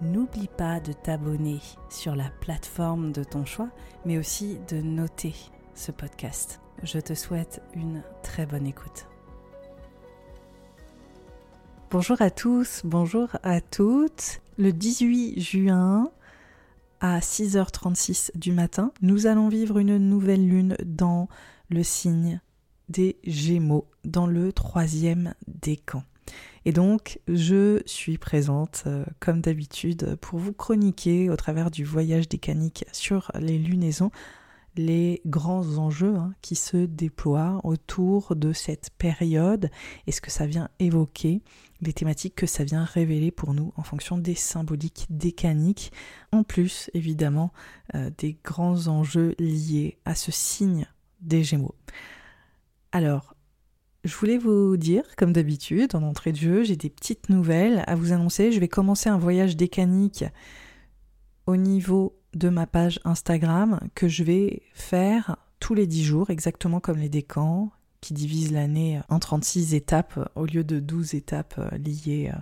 n'oublie pas de t'abonner sur la plateforme de ton choix, mais aussi de noter ce podcast. Je te souhaite une très bonne écoute. Bonjour à tous, bonjour à toutes. Le 18 juin à 6h36 du matin, nous allons vivre une nouvelle lune dans le signe des Gémeaux, dans le troisième décan. Et donc, je suis présente, euh, comme d'habitude, pour vous chroniquer au travers du voyage décanique sur les lunaisons les grands enjeux hein, qui se déploient autour de cette période et ce que ça vient évoquer, les thématiques que ça vient révéler pour nous en fonction des symboliques décaniques, en plus évidemment euh, des grands enjeux liés à ce signe des Gémeaux. Alors, je voulais vous dire, comme d'habitude, en entrée de jeu, j'ai des petites nouvelles à vous annoncer. Je vais commencer un voyage décanique au niveau de ma page Instagram que je vais faire tous les 10 jours, exactement comme les décans, qui divisent l'année en 36 étapes au lieu de 12 étapes liées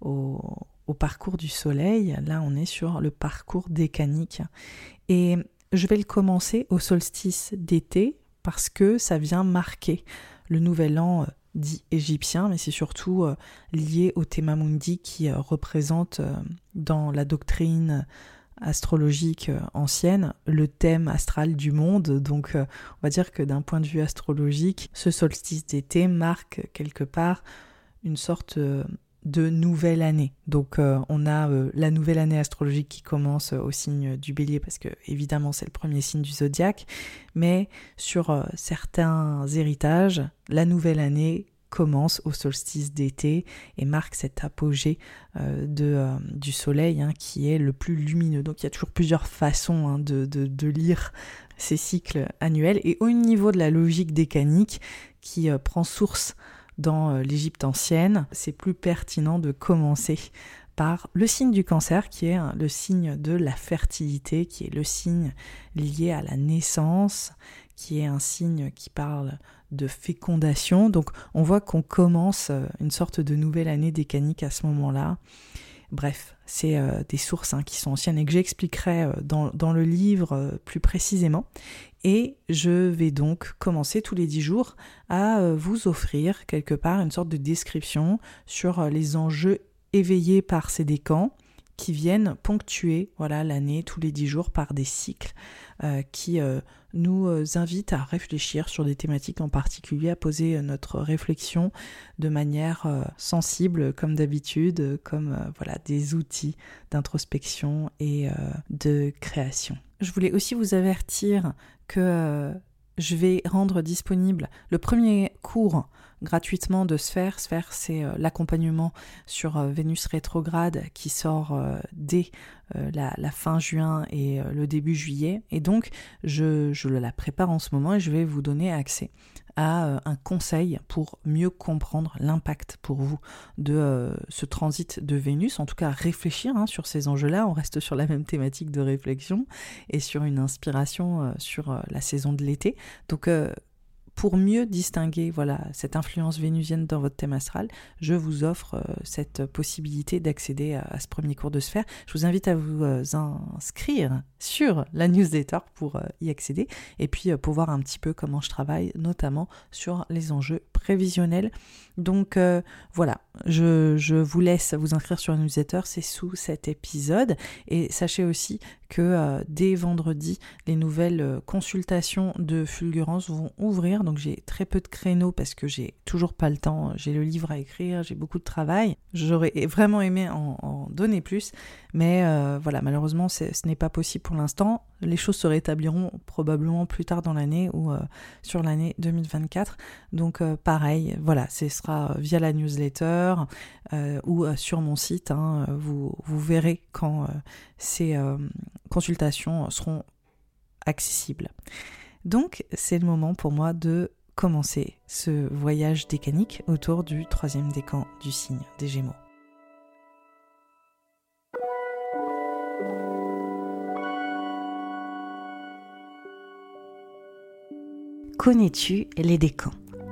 au, au parcours du soleil. Là, on est sur le parcours décanique. Et je vais le commencer au solstice d'été parce que ça vient marquer le nouvel an euh, dit égyptien, mais c'est surtout euh, lié au Thema Mundi qui euh, représente dans la doctrine astrologique ancienne le thème astral du monde. Donc on va dire que d'un point de vue astrologique, ce solstice d'été marque quelque part une sorte de nouvelle année. Donc euh, on a euh, la nouvelle année astrologique qui commence au signe du bélier parce que évidemment c'est le premier signe du zodiaque, mais sur euh, certains héritages, la nouvelle année commence au solstice d'été et marque cet apogée du soleil hein, qui est le plus lumineux. Donc il y a toujours plusieurs façons hein, de, de, lire ces cycles annuels et au niveau de la logique décanique qui prend source dans euh, l'Égypte ancienne, c'est plus pertinent de commencer par le signe du cancer qui est le signe de la fertilité, qui est le signe lié à la naissance, qui est un signe qui parle de fécondation. Donc on voit qu'on commence euh, une sorte de nouvelle année décanique à ce moment-là. Bref, c'est euh, des sources hein, qui sont anciennes et que j'expliquerai euh, dans, le livre euh, plus précisément. Et je vais donc commencer tous les dix jours à vous offrir quelque part une sorte de description sur les enjeux éveillés par ces décans qui viennent ponctuer voilà l'année tous les dix jours par des cycles qui nous euh, invite à réfléchir sur des thématiques en particulier, à poser euh, notre réflexion de manière euh, sensible comme d'habitude, comme voilà des outils d'introspection et de création. Je voulais aussi vous avertir que je vais rendre disponible le premier cours gratuitement de Sphère. Sphère, c'est euh, l'accompagnement sur euh, Vénus rétrograde qui sort euh, dès la, fin juin et le début juillet. Et donc, je, je, la prépare en ce moment et je vais vous donner accès à un conseil pour mieux comprendre l'impact pour vous de ce transit de Vénus, en tout cas réfléchir hein, sur ces enjeux-là, on reste sur la même thématique de réflexion et sur une inspiration sur la saison de l'été. Donc pour mieux distinguer voilà cette influence vénusienne dans votre thème astral, je vous offre euh, cette possibilité d'accéder à, ce premier cours de sphère. Je vous invite à vous euh, inscrire sur la newsletter pour euh, y accéder et puis pour voir un petit peu comment je travaille, notamment sur les enjeux prévisionnel. Donc euh, voilà, je, vous laisse vous inscrire sur la newsletter, c'est sous cet épisode. Et sachez aussi que euh, dès vendredi, les nouvelles euh, consultations de Fulgurance vont ouvrir. Donc j'ai très peu de créneaux parce que j'ai toujours pas le temps. J'ai le livre à écrire, j'ai beaucoup de travail. J'aurais vraiment aimé en, donner plus, mais voilà, malheureusement, ce n'est pas possible pour l'instant. Les choses se rétabliront probablement plus tard dans l'année ou sur l'année 2024. Donc pareil, voilà, ce sera via la newsletter euh, ou euh, sur mon site. Hein, vous, verrez quand euh, ces consultations seront accessibles. Donc c'est le moment pour moi de commencer ce voyage décanique autour du troisième décan du signe des Gémeaux. Connais-tu les décans?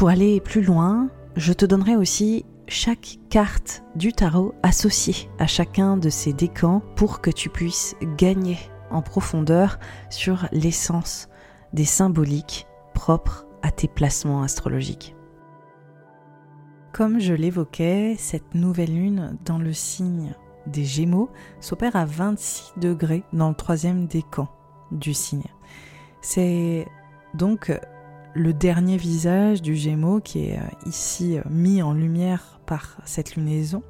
Pour aller plus loin, je te donnerai aussi chaque carte du tarot associée à chacun de ces décans pour que tu puisses gagner en profondeur sur l'essence des symboliques propres à tes placements astrologiques. Comme je l'évoquais, cette nouvelle lune dans le signe des Gémeaux s'opère à 26 degrés dans le troisième décan du signe. C'est donc le dernier visage du Gémeaux qui est euh, ici euh, mis en lumière par cette lunaison.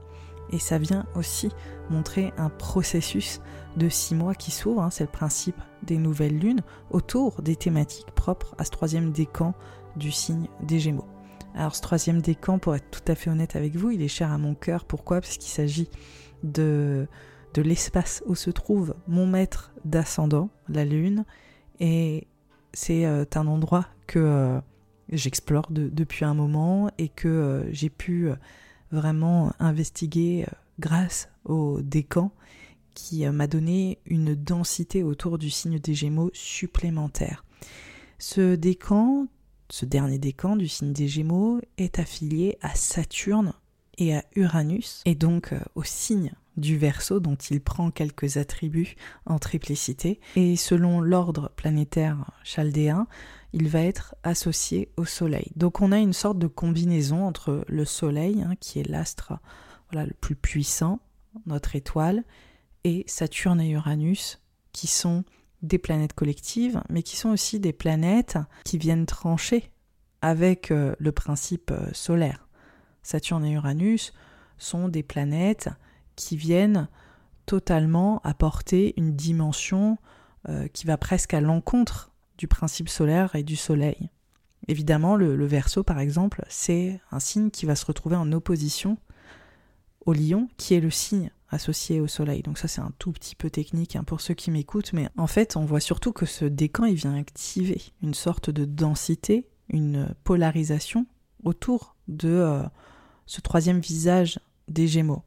Et ça vient aussi montrer un processus de six mois qui s'ouvre, hein, c'est le principe des nouvelles lunes, autour des thématiques propres à ce troisième décan du signe des Gémeaux. Alors ce troisième décan, pour être tout à fait honnête avec vous, il est cher à mon cœur. Pourquoi? Parce qu'il s'agit de, de l'espace où se trouve mon maître d'ascendant, la lune, et c'est euh, un endroit que euh, j'explore depuis un moment et que euh, j'ai pu vraiment investiguer grâce au décan qui m'a donné une densité autour du signe des Gémeaux supplémentaire. Ce décan, ce dernier décan du signe des Gémeaux, est affilié à Saturne et à Uranus, et donc au signe du Verseau dont il prend quelques attributs en triplicité et selon l'ordre planétaire chaldéen, il va être associé au Soleil. Donc on a une sorte de combinaison entre le Soleil, hein, qui est l'astre le plus puissant, notre étoile, et Saturne et Uranus, qui sont des planètes collectives, mais qui sont aussi des planètes qui viennent trancher avec euh, le principe euh, solaire. Saturne et Uranus sont des planètes qui viennent totalement apporter une dimension euh, qui va presque à l'encontre du principe solaire et du soleil. Évidemment, le, verso, par exemple, c'est un signe qui va se retrouver en opposition au lion, qui est le signe associé au soleil. Donc ça, c'est un tout petit peu technique hein, pour ceux qui m'écoutent, mais en fait, on voit surtout que ce décan, il vient activer une sorte de densité, une polarisation autour de euh, ce troisième visage des Gémeaux.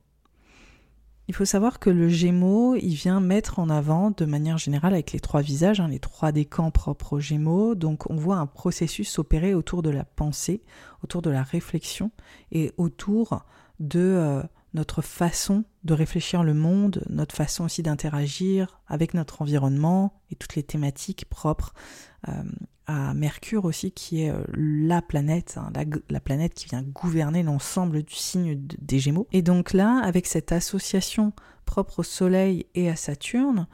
Il faut savoir que le Gémeaux, il vient mettre en avant, de manière générale, avec les trois visages, hein, les trois décans propres au Gémeaux, donc on voit un processus s'opérer autour de la pensée, autour de la réflexion et autour de euh, notre façon de réfléchir le monde, notre façon aussi d'interagir avec notre environnement et toutes les thématiques propres euh, à Mercure aussi, qui est euh, la planète, hein, la, planète qui vient gouverner l'ensemble du signe des Gémeaux. Et donc là, avec cette association propre au Soleil et à Saturne,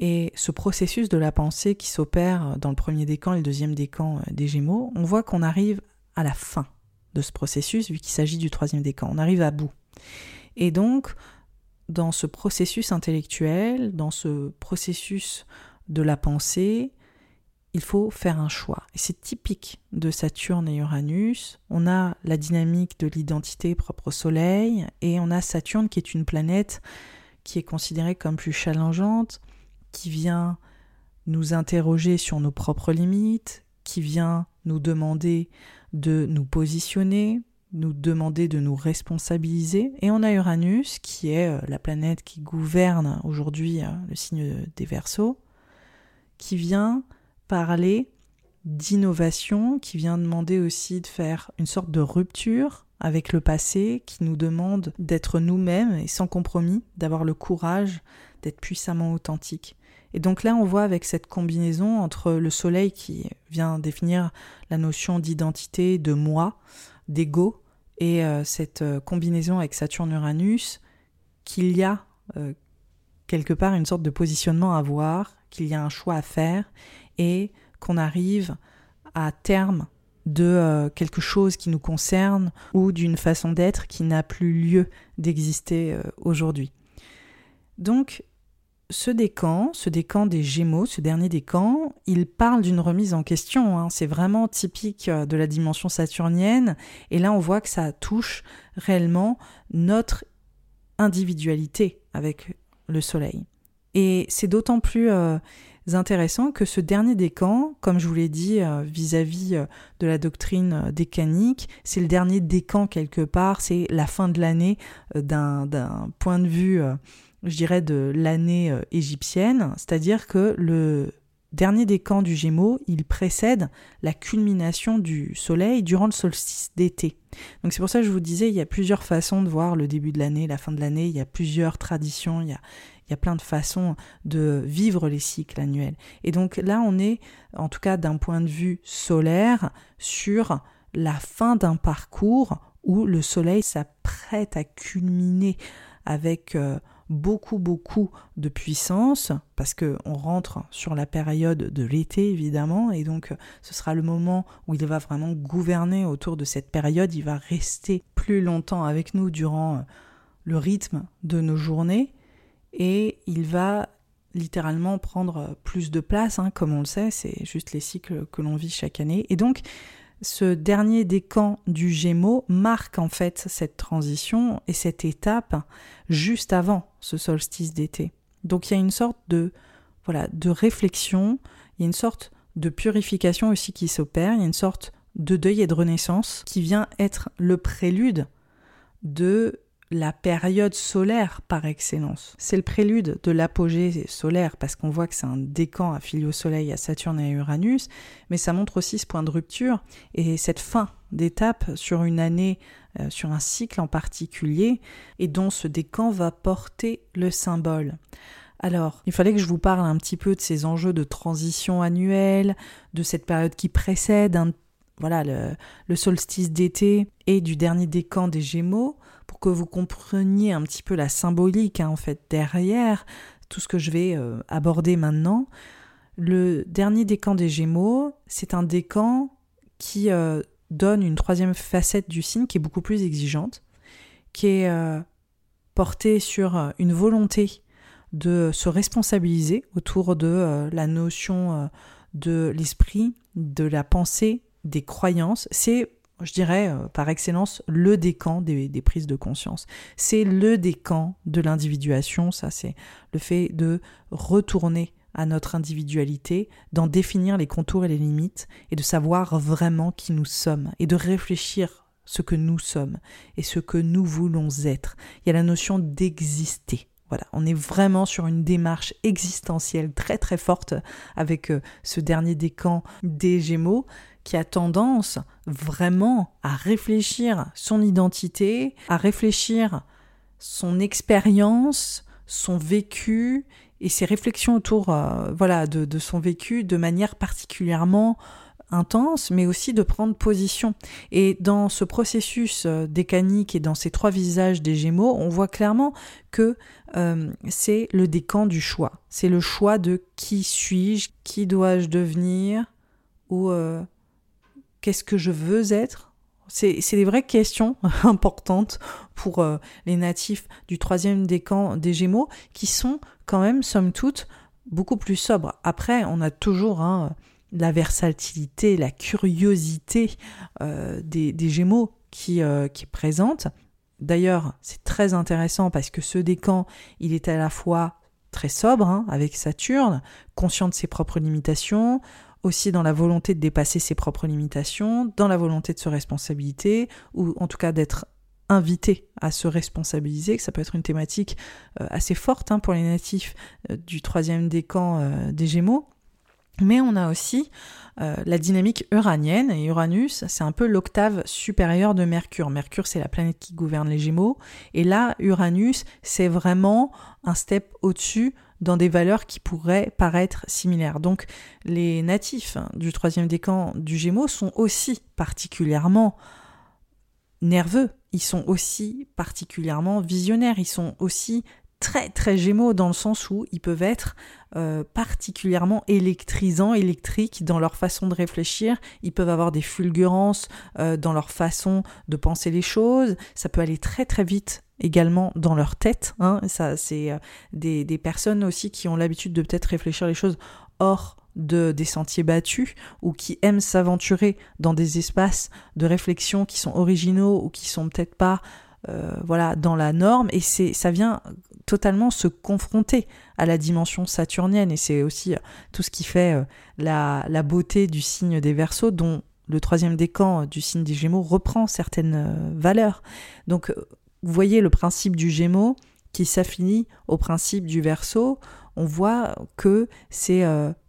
et ce processus de la pensée qui s'opère dans le premier décan et le deuxième décan euh, des Gémeaux, on voit qu'on arrive à la fin de ce processus, vu qu'il s'agit du troisième décan. On arrive à bout. Et donc, dans ce processus intellectuel, dans ce processus de la pensée, il faut faire un choix. Et c'est typique de Saturne et Uranus. On a la dynamique de l'identité propre au Soleil, et on a Saturne qui est une planète qui est considérée comme plus challengeante, qui vient nous interroger sur nos propres limites, qui vient nous demander de nous positionner, nous demander de nous responsabiliser. Et on a Uranus, qui est euh, la planète qui gouverne aujourd'hui euh, le signe des Verseaux, qui vient parler d'innovation, qui vient demander aussi de faire une sorte de rupture avec le passé, qui nous demande d'être nous-mêmes et sans compromis, d'avoir le courage d'être puissamment authentique. Et donc là, on voit avec cette combinaison entre le soleil qui vient définir la notion d'identité, de moi, d'ego, et euh, cette euh, combinaison avec Saturne-Uranus, qu'il y a euh, quelque part une sorte de positionnement à voir, qu'il y a un choix à faire, et qu'on arrive à terme de quelque chose qui nous concerne ou d'une façon d'être qui n'a plus lieu d'exister aujourd'hui. Donc ce décan, ce décan des Gémeaux, ce dernier décan, il parle d'une remise en question. Hein. C'est vraiment typique euh, de la dimension saturnienne. Et là, on voit que ça touche réellement notre individualité avec le Soleil. Et c'est d'autant plus euh, intéressant que ce dernier décan, comme je vous l'ai dit euh, vis-à-vis de la doctrine décanique, c'est le dernier décan quelque part, c'est la fin de l'année d'un point de vue je dirais, de l'année euh, égyptienne, c'est-à-dire que le dernier décan du Gémeaux, il précède la culmination du Soleil durant le solstice d'été. Donc c'est pour ça que je vous disais, il y a plusieurs façons de voir le début de l'année, la fin de l'année, il y a plusieurs traditions, il y a, il y a plein de façons de vivre les cycles annuels. Et donc là, on est, en tout cas d'un point de vue solaire, sur la fin d'un parcours où le Soleil s'apprête à culminer avec... Euh, beaucoup beaucoup de puissance parce que on rentre sur la période de l'été évidemment et donc ce sera le moment où il va vraiment gouverner autour de cette période, il va rester plus longtemps avec nous durant le rythme de nos journées et il va littéralement prendre plus de place, hein, comme on le sait, c'est juste les cycles que l'on vit chaque année. Et donc, ce dernier décan du Gémeaux marque en fait cette transition et cette étape juste avant ce solstice d'été. Donc il y a une sorte de voilà, de réflexion, il y a une sorte de purification aussi qui s'opère, il y a une sorte de deuil et de renaissance qui vient être le prélude de la période solaire par excellence. C'est le prélude de l'apogée solaire parce qu'on voit que c'est un décan affilié au Soleil, à Saturne et à Uranus, mais ça montre aussi ce point de rupture et cette fin d'étape sur une année, euh, sur un cycle en particulier, et dont ce décan va porter le symbole. Alors, il fallait que je vous parle un petit peu de ces enjeux de transition annuelle, de cette période qui précède voilà, le, le solstice d'été et du dernier décan des Gémeaux, pour que vous compreniez un petit peu la symbolique hein, en fait derrière tout ce que je vais euh, aborder maintenant. Le dernier décan des Gémeaux, c'est un décan qui euh, donne une troisième facette du signe qui est beaucoup plus exigeante, qui est euh, portée sur une volonté de se responsabiliser autour de la notion de l'esprit, de la pensée, des croyances. C'est je dirais euh, par excellence le décan des, prises de conscience. C'est le décan de l'individuation, ça c'est le fait de retourner à notre individualité, d'en définir les contours et les limites, et de savoir vraiment qui nous sommes, et de réfléchir ce que nous sommes et ce que nous voulons être. Il y a la notion d'exister. Voilà, on est vraiment sur une démarche existentielle très très forte avec euh, ce dernier décan des Gémeaux qui a tendance vraiment à réfléchir son identité, à réfléchir son expérience, son vécu et ses réflexions autour euh, voilà, de, son vécu de manière particulièrement intense, mais aussi de prendre position. Et dans ce processus euh, décanique et dans ces trois visages des Gémeaux, on voit clairement que euh, c'est le décan du choix. C'est le choix de qui suis-je, qui dois-je devenir, ou qu'est-ce que je veux être. C'est des vraies questions importantes pour euh, les natifs du troisième décan des Gémeaux, qui sont quand même, somme toute, beaucoup plus sobres. Après, on a toujours hein, la versatilité, la curiosité euh, des, Gémeaux qui, euh, présente. D'ailleurs, c'est très intéressant parce que ce décan, il est à la fois très sobre, hein, avec Saturne, conscient de ses propres limitations, aussi dans la volonté de dépasser ses propres limitations, dans la volonté de se responsabiliser, ou en tout cas d'être invité à se responsabiliser, que ça peut être une thématique euh, assez forte hein, pour les natifs euh, du troisième décan euh, des Gémeaux. Mais on a aussi la dynamique uranienne, et Uranus, c'est un peu l'octave supérieure de Mercure. Mercure, c'est la planète qui gouverne les Gémeaux, et là, Uranus, c'est vraiment un step au-dessus dans des valeurs qui pourraient paraître similaires. Donc les natifs du troisième décan du Gémeaux sont aussi particulièrement nerveux, ils sont aussi particulièrement visionnaires, ils sont aussi très très gémeaux dans le sens où ils peuvent être euh, particulièrement électrisants, électriques dans leur façon de réfléchir, ils peuvent avoir des fulgurances euh, dans leur façon de penser les choses, ça peut aller très très vite également dans leur tête, hein. c'est euh, des, personnes aussi qui ont l'habitude de peut-être réfléchir les choses hors de, des sentiers battus ou qui aiment s'aventurer dans des espaces de réflexion qui sont originaux ou qui sont peut-être pas voilà dans la norme. Et c'est ça vient totalement se confronter à la dimension saturnienne. Et c'est aussi euh, tout ce qui fait euh, la, la, beauté du signe des Verseaux dont le troisième décan du signe des Gémeaux reprend certaines valeurs. Donc vous voyez le principe du Gémeaux qui s'affinit au principe du Verseau. On voit que c'est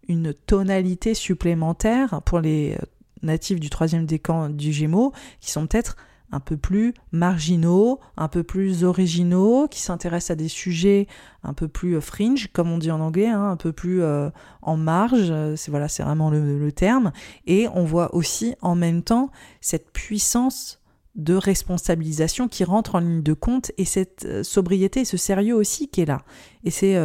une tonalité supplémentaire pour les euh, natifs du troisième décan du Gémeaux, qui sont peut-être un peu plus marginaux, un peu plus originaux, qui s'intéressent à des sujets un peu plus euh, fringe, comme on dit en anglais, hein, un peu plus euh, en marge, c'est voilà, c'est vraiment le, terme. Et on voit aussi en même temps cette puissance de responsabilisation qui rentre en ligne de compte et cette sobriété ce sérieux aussi qui est là. Et c'est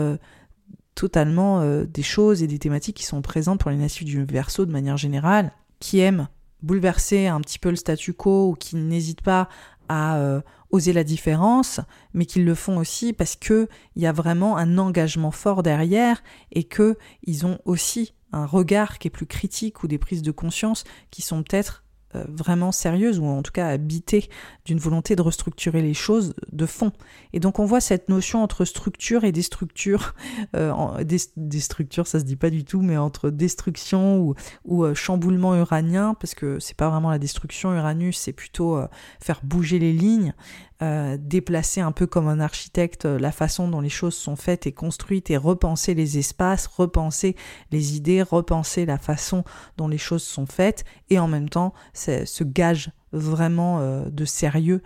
totalement euh, des choses et des thématiques qui sont présentes pour les natifs du verso de manière générale, qui aiment bouleverser un petit peu le statu quo ou qui n'hésitent pas à euh, oser la différence, mais qui le font aussi parce que il y a vraiment un engagement fort derrière et que ils ont aussi un regard qui est plus critique ou des prises de conscience qui sont peut-être vraiment sérieuse ou en tout cas habitée d'une volonté de restructurer les choses de fond. Et donc on voit cette notion entre structure et destructure, euh, des, structures ça se dit pas du tout, mais entre destruction ou, ou euh, chamboulement uranien, parce que c'est pas vraiment la destruction, Uranus c'est plutôt euh, faire bouger les lignes, euh, déplacer un peu comme un architecte euh, la façon dont les choses sont faites et construites et repenser les espaces, repenser les idées, repenser la façon dont les choses sont faites et en même temps ce gage vraiment euh, de sérieux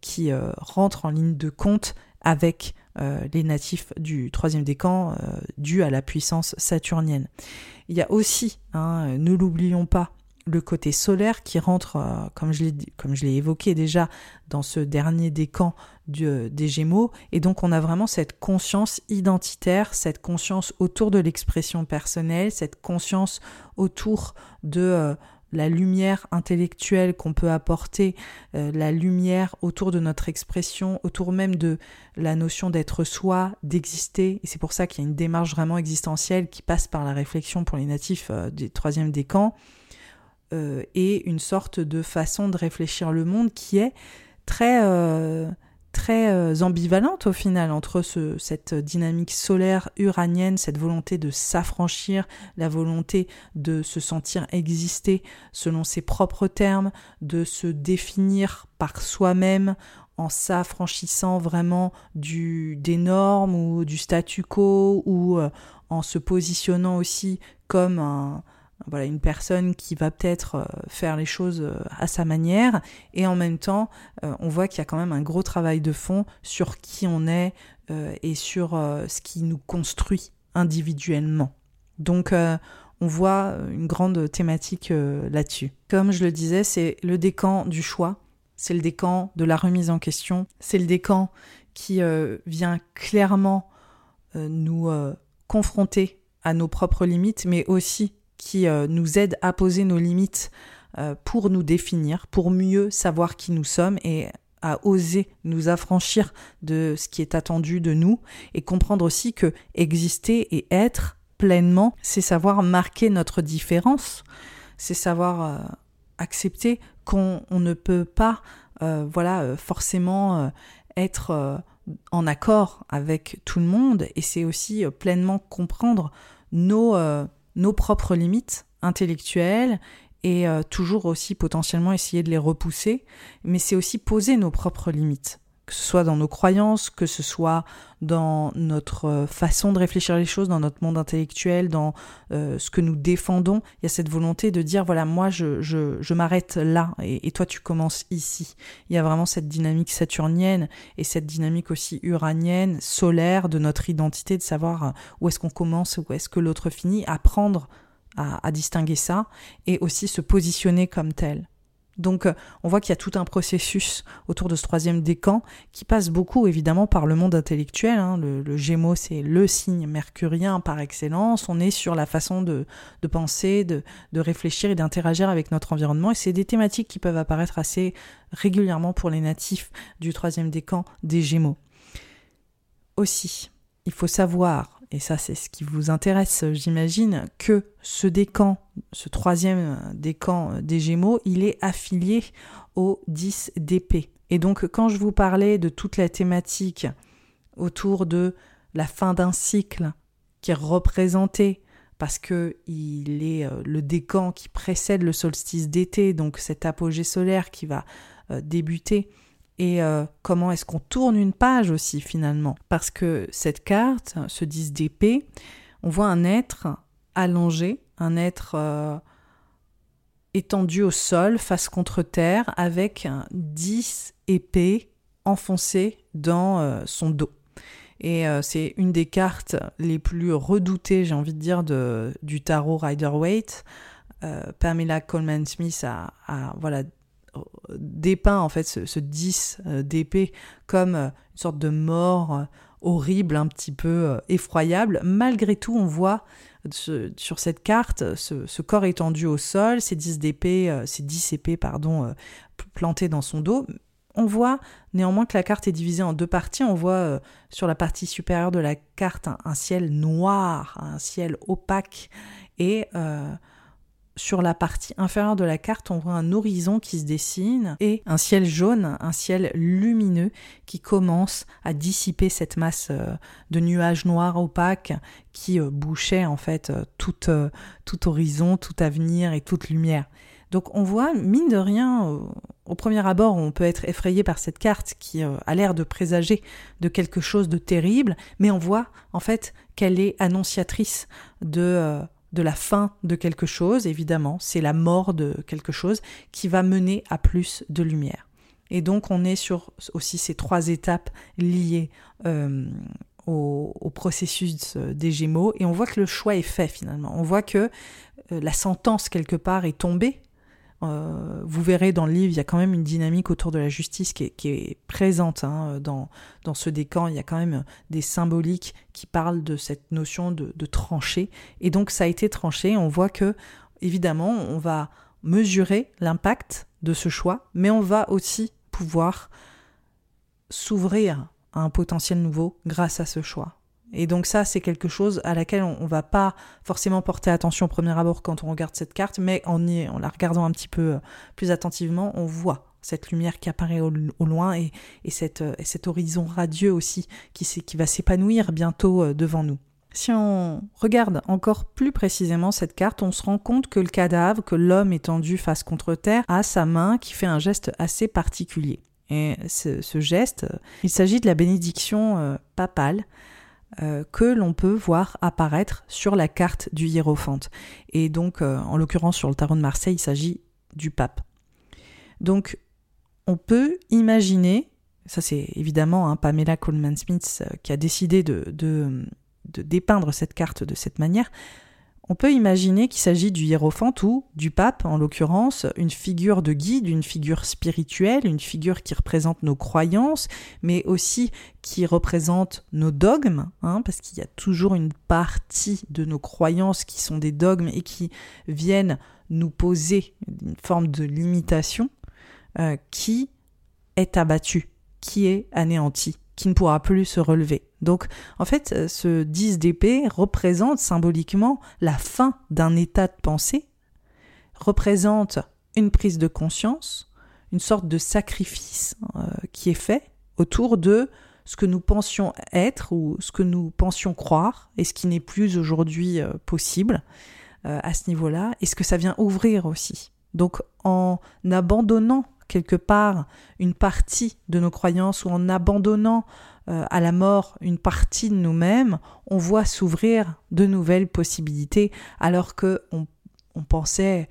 qui rentre en ligne de compte avec les natifs du troisième décan dû à la puissance saturnienne. Il y a aussi, hein, ne l'oublions pas, le côté solaire qui rentre, euh, comme je l'ai évoqué déjà dans ce dernier décan du, des Gémeaux, et donc on a vraiment cette conscience identitaire, cette conscience autour de l'expression personnelle, cette conscience autour de euh, la lumière intellectuelle qu'on peut apporter, euh, la lumière autour de notre expression, autour même de la notion d'être soi, d'exister. Et c'est pour ça qu'il y a une démarche vraiment existentielle qui passe par la réflexion pour les natifs du troisième décan. Euh, et une sorte de façon de réfléchir le monde qui est très, euh, très euh, ambivalente au final entre ce, cette dynamique solaire uranienne, cette volonté de s'affranchir, la volonté de se sentir exister selon ses propres termes, de se définir par soi-même en s'affranchissant vraiment du, des normes ou du statu quo ou en se positionnant aussi comme un, voilà une personne qui va peut-être faire les choses à sa manière et en même temps on voit qu'il y a quand même un gros travail de fond sur qui on est et sur ce qui nous construit individuellement. Donc on voit une grande thématique là-dessus. Comme je le disais, c'est le décan du choix, c'est le décan de la remise en question, c'est le décan qui vient clairement nous confronter à nos propres limites, mais aussi qui euh, nous aide à poser nos limites euh, pour nous définir, pour mieux savoir qui nous sommes et à oser nous affranchir de ce qui est attendu de nous et comprendre aussi que exister et être pleinement, c'est savoir marquer notre différence, c'est savoir euh, accepter qu'on ne peut pas voilà forcément être en accord avec tout le monde et c'est aussi pleinement comprendre nos, nos propres limites intellectuelles et euh, toujours aussi potentiellement essayer de les repousser, mais c'est aussi poser nos propres limites que ce soit dans nos croyances, que ce soit dans notre euh, façon de réfléchir les choses, dans notre monde intellectuel, dans euh, ce que nous défendons. Il y a cette volonté de dire, voilà, moi, je, je, je m'arrête là et, toi, tu commences ici. Il y a vraiment cette dynamique saturnienne et cette dynamique aussi uranienne, solaire de notre identité, de savoir euh, où est-ce qu'on commence, où est-ce que l'autre finit, apprendre à, à distinguer ça et aussi se positionner comme tel. Donc euh, on voit qu'il y a tout un processus autour de ce troisième décan qui passe beaucoup évidemment par le monde intellectuel. Hein. Le, Gémeaux c'est le signe mercurien par excellence. On est sur la façon de, penser, de, de, réfléchir et d'interagir avec notre environnement. Et c'est des thématiques qui peuvent apparaître assez régulièrement pour les natifs du troisième décan des Gémeaux. Aussi, il faut savoir et ça c'est ce qui vous intéresse, j'imagine, que ce décan, ce troisième décan des Gémeaux, il est affilié au 10 d'épée. Et donc quand je vous parlais de toute la thématique autour de la fin d'un cycle qui est représenté parce que il est euh, le décan qui précède le solstice d'été, donc cet apogée solaire qui va euh, débuter et euh, comment est-ce qu'on tourne une page aussi finalement? Parce que cette carte, ce 10 d'épée, on voit un être allongé, un être euh, étendu au sol, face contre terre, avec un 10 épées enfoncées dans euh, son dos. Et c'est une des cartes les plus redoutées, j'ai envie de dire, du tarot Rider-Waite. Pamela Coleman Smith a, a voilà, dépeint en fait ce, 10 euh, d'épée comme euh, une sorte de mort euh, horrible, un petit peu effroyable. Malgré tout, on voit sur cette carte ce, corps étendu au sol, ces 10 d'épée, ces 10 épées pardon, plantées dans son dos. On voit néanmoins que la carte est divisée en deux parties. On voit sur la partie supérieure de la carte un, ciel noir, un ciel opaque et sur la partie inférieure de la carte, on voit un horizon qui se dessine et un ciel jaune, un ciel lumineux qui commence à dissiper cette masse euh, de nuages noirs opaques qui euh, bouchait en fait euh, tout, tout horizon, tout avenir et toute lumière. Donc on voit, mine de rien, au premier abord, on peut être effrayé par cette carte qui a l'air de présager de quelque chose de terrible, mais on voit en fait qu'elle est annonciatrice de de la fin de quelque chose, évidemment, c'est la mort de quelque chose qui va mener à plus de lumière. Et donc on est sur aussi ces trois étapes liées euh, au, processus des Gémeaux et on voit que le choix est fait finalement. On voit que euh, la sentence quelque part est tombée euh, vous verrez dans le livre, il y a quand même une dynamique autour de la justice qui est, présente hein, dans, dans ce décan. Il y a quand même des symboliques qui parlent de cette notion de, de trancher. Et donc ça a été tranché. On voit que, évidemment, on va mesurer l'impact de ce choix, mais on va aussi pouvoir s'ouvrir à un potentiel nouveau grâce à ce choix. Et donc ça, c'est quelque chose à laquelle on, ne va pas forcément porter attention au premier abord quand on regarde cette carte, mais en, y, en la regardant un petit peu euh, plus attentivement, on voit cette lumière qui apparaît au, loin et, et, cette, euh, et, cet horizon radieux aussi qui, va s'épanouir bientôt euh, devant nous. Si on regarde encore plus précisément cette carte, on se rend compte que le cadavre, que l'homme étendu face contre terre, a sa main qui fait un geste assez particulier. Et ce geste, il s'agit de la bénédiction papale euh, que l'on peut voir apparaître sur la carte du hiérophante. Et donc, euh, en l'occurrence, sur le tarot de Marseille, il s'agit du pape. Donc, on peut imaginer, ça c'est évidemment hein, Pamela Coleman Smith euh, qui a décidé de, de dépeindre cette carte de cette manière, on peut imaginer qu'il s'agit du hiérophante ou du pape, en l'occurrence, une figure de guide, une figure spirituelle, une figure qui représente nos croyances, mais aussi qui représente nos dogmes, hein, parce qu'il y a toujours une partie de nos croyances qui sont des dogmes et qui viennent nous poser une forme de limitation, euh, qui est abattue, qui est anéantie qui ne pourra plus se relever. Donc en fait, euh, ce 10 d'épée représente symboliquement la fin d'un état de pensée, représente une prise de conscience, une sorte de sacrifice euh, qui est fait autour de ce que nous pensions être ou ce que nous pensions croire et ce qui n'est plus aujourd'hui euh, possible à ce niveau-là et ce que ça vient ouvrir aussi. Donc en abandonnant quelque part une partie de nos croyances ou en abandonnant euh, à la mort une partie de nous-mêmes, on voit s'ouvrir de nouvelles possibilités alors que on, pensait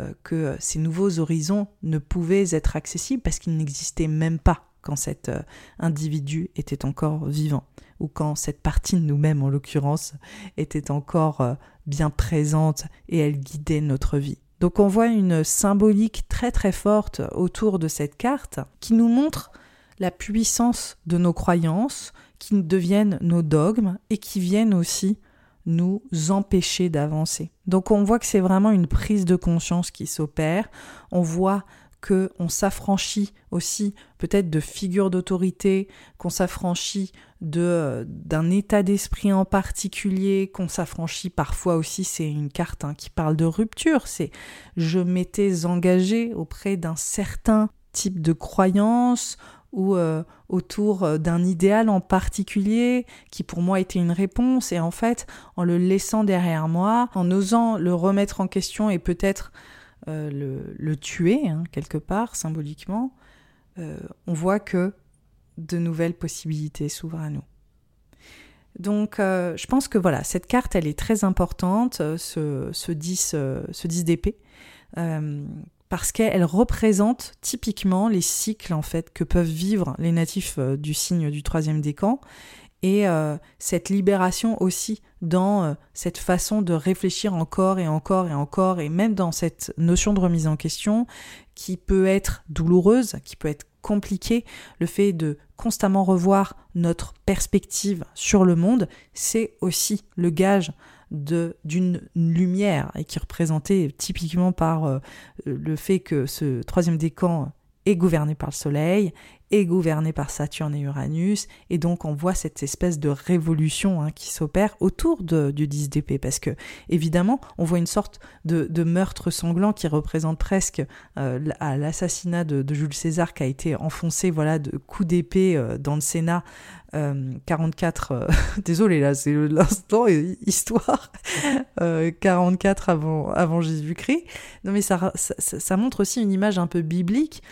euh, que ces nouveaux horizons ne pouvaient être accessibles parce qu'ils n'existaient même pas quand cet euh, individu était encore vivant ou quand cette partie de nous-mêmes en l'occurrence était encore bien présente et elle guidait notre vie. Donc on voit une symbolique très très forte autour de cette carte qui nous montre la puissance de nos croyances, qui deviennent nos dogmes et qui viennent aussi nous empêcher d'avancer. Donc on voit que c'est vraiment une prise de conscience qui s'opère. On voit que on s'affranchit aussi peut-être de figures d'autorité, qu'on s'affranchit de d'un état d'esprit en particulier, qu'on s'affranchit parfois aussi, c'est une carte hein, qui parle de rupture, c'est je m'étais engagé auprès d'un certain type de croyance ou euh, autour euh, d'un idéal en particulier qui pour moi était une réponse et en fait en le laissant derrière moi, en osant le remettre en question et peut-être euh, le, tuer, hein, quelque part, symboliquement, on voit que de nouvelles possibilités s'ouvrent à nous. Donc, je pense que voilà, cette carte, elle est très importante, ce, ce 10, ce 10 d'épée, parce qu'elle représente typiquement les cycles en fait que peuvent vivre les natifs du signe du troisième décan. Et euh, cette libération aussi dans euh, cette façon de réfléchir encore et encore et encore, et même dans cette notion de remise en question qui peut être douloureuse, qui peut être compliquée, le fait de constamment revoir notre perspective sur le monde, c'est aussi le gage d'une lumière et qui est représenté typiquement par euh, le fait que ce troisième décan est gouverné par le Soleil est gouverné par Saturne et Uranus, et donc on voit cette espèce de révolution hein, qui s'opère autour du 10 d'épée, parce que évidemment on voit une sorte de, meurtre sanglant qui représente presque euh, l'assassinat de, Jules César qui a été enfoncé voilà de coups d'épée euh, dans le Sénat 44 euh, désolé là c'est l'instant histoire 44 avant avant Jésus-Christ. Non mais ça, montre aussi une image un peu biblique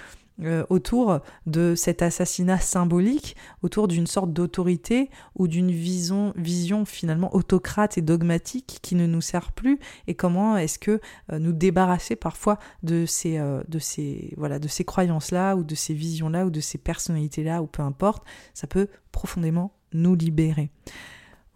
autour de cet assassinat symbolique, autour d'une sorte d'autorité ou d'une vision, vision finalement autocrate et dogmatique qui ne nous sert plus et comment est-ce que euh, nous débarrasser parfois de ces, euh, de ces, voilà, de ces croyances-là ou de ces visions-là ou de ces personnalités-là ou peu importe, ça peut profondément nous libérer.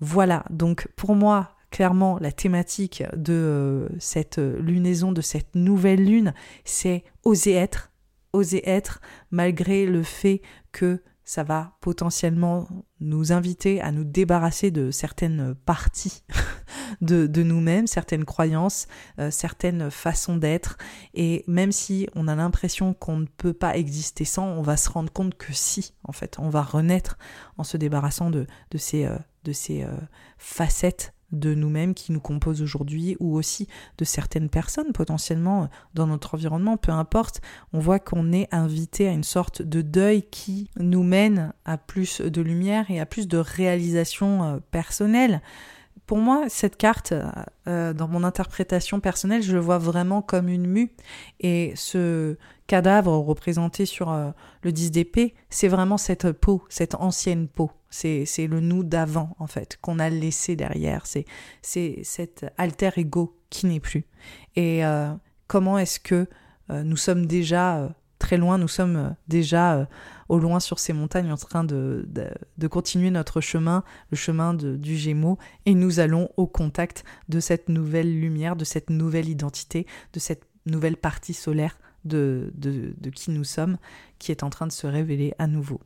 Voilà, donc pour moi, clairement la thématique de cette lunaison, de cette nouvelle lune, c'est oser être, oser être malgré le fait que ça va potentiellement nous inviter à nous débarrasser de certaines parties de, nous-mêmes, certaines croyances, euh, certaines façons d'être. Et même si on a l'impression qu'on ne peut pas exister sans, on va se rendre compte que si, en fait, on va renaître en se débarrassant de, ces, euh, euh, facettes de nous-mêmes qui nous composent aujourd'hui ou aussi de certaines personnes potentiellement dans notre environnement, peu importe, on voit qu'on est invité à une sorte de deuil qui nous mène à plus de lumière et à plus de réalisation euh, personnelle pour moi, cette carte, euh, dans mon interprétation personnelle, je le vois vraiment comme une mue. Et ce cadavre représenté sur euh, le 10 d'épée, c'est vraiment cette peau, cette ancienne peau. C'est le nous d'avant, en fait, qu'on a laissé derrière. C'est cet alter ego qui n'est plus. Et euh, comment est-ce que nous sommes déjà très loin, nous sommes déjà au loin sur ces montagnes en train de, continuer notre chemin, le chemin du Gémeaux, et nous allons au contact de cette nouvelle lumière, de cette nouvelle identité, de cette nouvelle partie solaire de, de, qui nous sommes, qui est en train de se révéler à nouveau.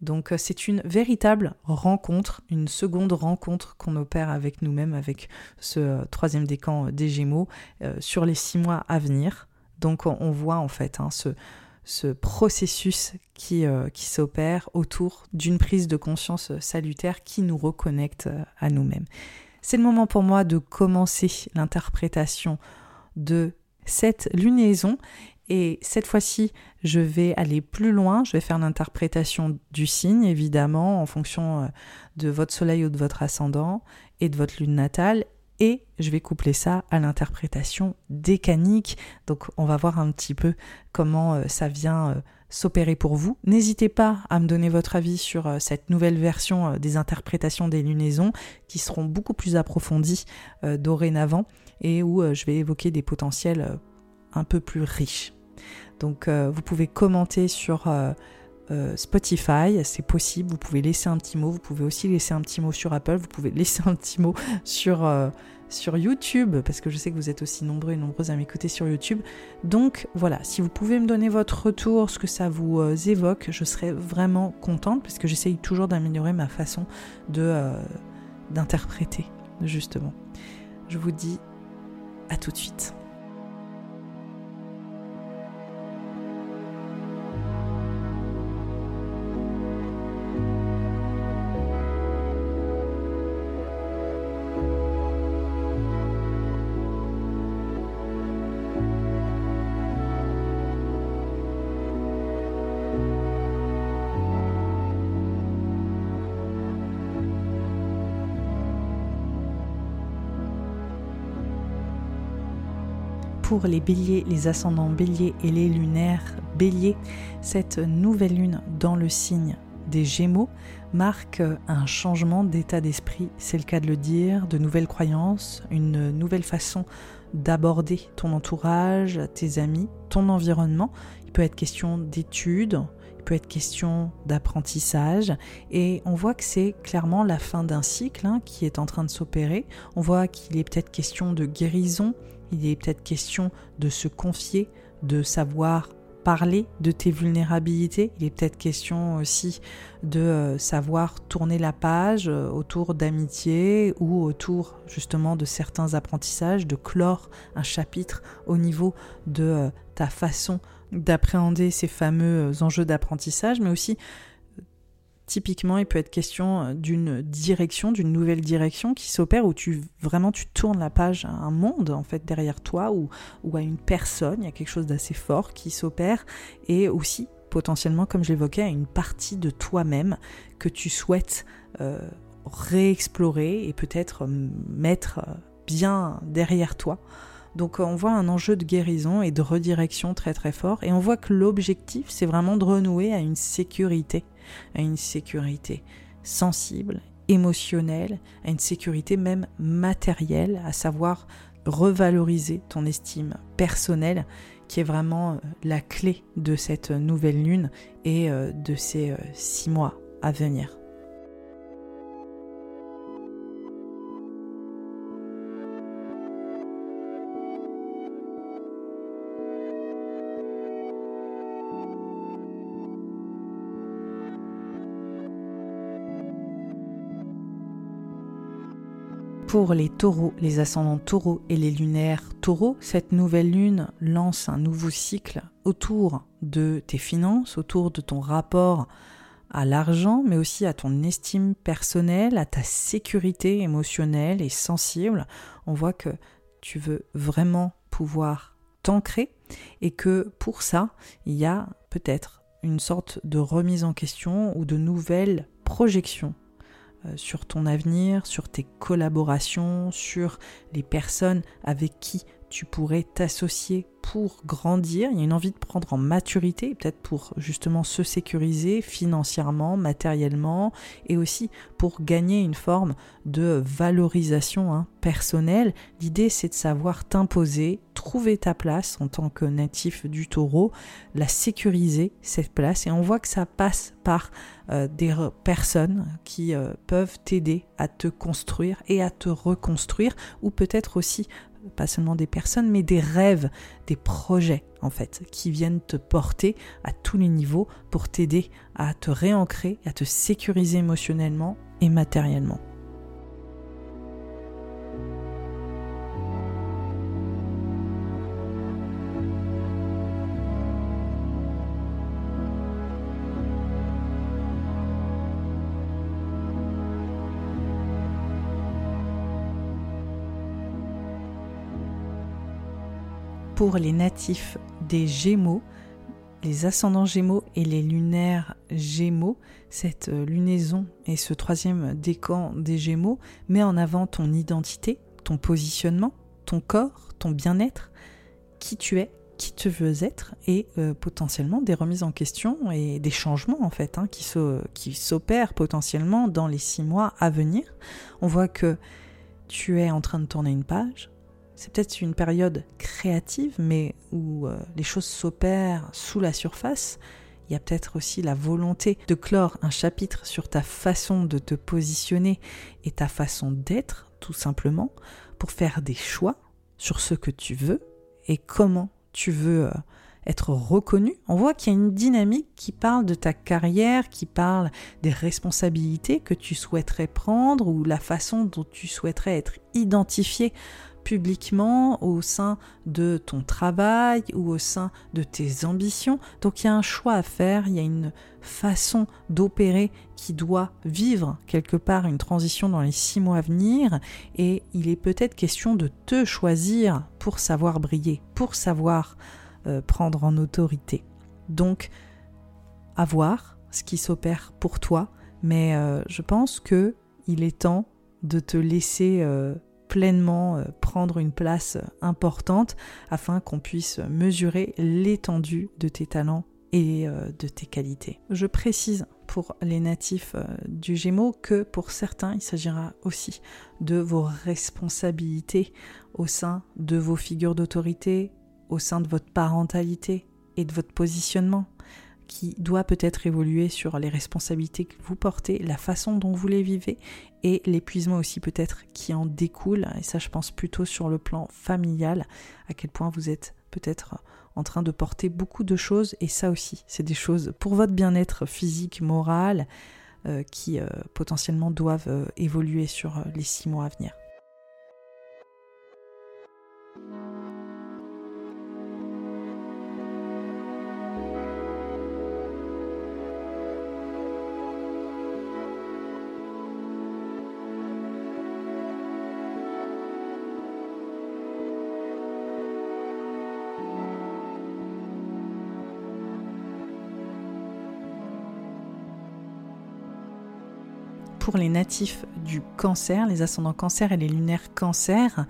Donc euh, c'est une véritable rencontre, une seconde rencontre qu'on opère avec nous-mêmes, avec ce euh, troisième décan des Gémeaux, euh, sur les six mois à venir. Donc on voit en fait hein, ce, ce processus qui, euh, qui s'opère autour d'une prise de conscience salutaire qui nous reconnecte euh, à nous-mêmes. C'est le moment pour moi de commencer l'interprétation de cette lunaison. Et cette fois-ci, je vais aller plus loin, je vais faire l'interprétation du signe, évidemment, en fonction euh, de votre soleil ou de votre ascendant et de votre lune natale, et je vais coupler ça à l'interprétation décanique. Donc on va voir un petit peu comment euh, ça vient euh, s'opérer pour vous. N'hésitez pas à me donner votre avis sur euh, cette nouvelle version des interprétations des lunaisons qui seront beaucoup plus approfondies dorénavant et où je vais évoquer des potentiels un peu plus riches. Donc vous pouvez commenter sur euh, Spotify, c'est possible, vous pouvez laisser un petit mot, vous pouvez aussi laisser un petit mot sur Apple, vous pouvez laisser un petit mot sur, euh, sur YouTube, parce que je sais que vous êtes aussi nombreux et nombreuses à m'écouter sur YouTube. Donc voilà, si vous pouvez me donner votre retour, ce que ça vous euh, évoque, je serais vraiment contente, parce que j'essaye toujours d'améliorer ma façon d'interpréter, justement. Je vous dis à tout de suite. Pour les béliers, les ascendants béliers et les lunaires béliers, cette nouvelle lune dans le signe des Gémeaux marque un changement d'état d'esprit, c'est le cas de le dire, de nouvelles croyances, une nouvelle façon d'aborder ton entourage, tes amis, ton environnement. Il peut être question d'études, il peut être question d'apprentissage et on voit que c'est clairement la fin d'un cycle hein, qui est en train de s'opérer. On voit qu'il est peut-être question de guérison, il est peut-être question de se confier, de savoir parler de tes vulnérabilités. Il est peut-être question aussi de euh, savoir tourner la page euh, autour d'amitié ou autour justement de certains apprentissages, de clore un chapitre au niveau de euh, ta façon d'appréhender ces fameux enjeux d'apprentissage, mais aussi Typiquement, il peut être question euh, d'une direction, d'une nouvelle direction qui s'opère où tu vraiment tu tournes la page à un monde en fait derrière toi ou, à une personne, il y a quelque chose d'assez fort qui s'opère et aussi potentiellement, comme je l'évoquais, à une partie de toi-même que tu souhaites euh, réexplorer et peut-être euh, mettre bien derrière toi. Donc on voit un enjeu de guérison et de redirection très très fort et on voit que l'objectif c'est vraiment de renouer à une sécurité à une sécurité sensible, émotionnelle, à une sécurité même matérielle, à savoir revaloriser ton estime personnelle, qui est vraiment euh, la clé de cette nouvelle lune et euh, de ces euh, six mois à venir. Pour les taureaux, les ascendants taureaux et les lunaires taureaux, cette nouvelle lune lance un nouveau cycle autour de tes finances, autour de ton rapport à l'argent, mais aussi à ton estime personnelle, à ta sécurité émotionnelle et sensible. On voit que tu veux vraiment pouvoir t'ancrer et que pour ça, il y a peut-être une sorte de remise en question ou de nouvelles projections sur ton avenir, sur tes collaborations, sur les personnes avec qui tu pourrais t'associer pour grandir. Il y a une envie de prendre en maturité, peut-être pour justement se sécuriser financièrement, matériellement, et aussi pour gagner une forme de valorisation hein, personnelle. L'idée, c'est de savoir t'imposer, trouver ta place en tant que natif du taureau, la sécuriser, cette place. Et on voit que ça passe par euh, des personnes qui euh, peuvent t'aider à te construire et à te reconstruire, ou peut-être aussi pas seulement des personnes, mais des rêves, des projets en fait, qui viennent te porter à tous les niveaux pour t'aider à te réancrer, à te sécuriser émotionnellement et matériellement. Pour les natifs des Gémeaux, les ascendants Gémeaux et les lunaires Gémeaux, cette euh, lunaison et ce troisième décan des Gémeaux met en avant ton identité, ton positionnement, ton corps, ton bien-être, qui tu es, qui tu veux être et euh, potentiellement des remises en question et des changements en fait hein, qui s'opèrent potentiellement dans les six mois à venir. On voit que tu es en train de tourner une page, c'est peut-être une période créative, mais où euh, les choses s'opèrent sous la surface. Il y a peut-être aussi la volonté de clore un chapitre sur ta façon de te positionner et ta façon d'être, tout simplement, pour faire des choix sur ce que tu veux et comment tu veux euh, être reconnu. On voit qu'il y a une dynamique qui parle de ta carrière, qui parle des responsabilités que tu souhaiterais prendre ou la façon dont tu souhaiterais être identifié publiquement au sein de ton travail ou au sein de tes ambitions. Donc il y a un choix à faire, il y a une façon d'opérer qui doit vivre quelque part une transition dans les six mois à venir et il est peut-être question de te choisir pour savoir briller, pour savoir euh, prendre en autorité. Donc à voir ce qui s'opère pour toi, mais euh, je pense que il est temps de te laisser euh, pleinement euh, prendre une place importante afin qu'on puisse mesurer l'étendue de tes talents et euh, de tes qualités. Je précise pour les natifs euh, du Gémeaux que pour certains, il s'agira aussi de vos responsabilités au sein de vos figures d'autorité, au sein de votre parentalité et de votre positionnement qui doit peut-être évoluer sur les responsabilités que vous portez, la façon dont vous les vivez et l'épuisement aussi peut-être qui en découle. Et ça, je pense plutôt sur le plan familial, à quel point vous êtes peut-être en train de porter beaucoup de choses. Et ça aussi, c'est des choses pour votre bien-être physique, moral, euh, qui euh, potentiellement doivent euh, évoluer sur les six mois à venir. Pour les natifs du cancer, les ascendants cancer et les lunaires cancer,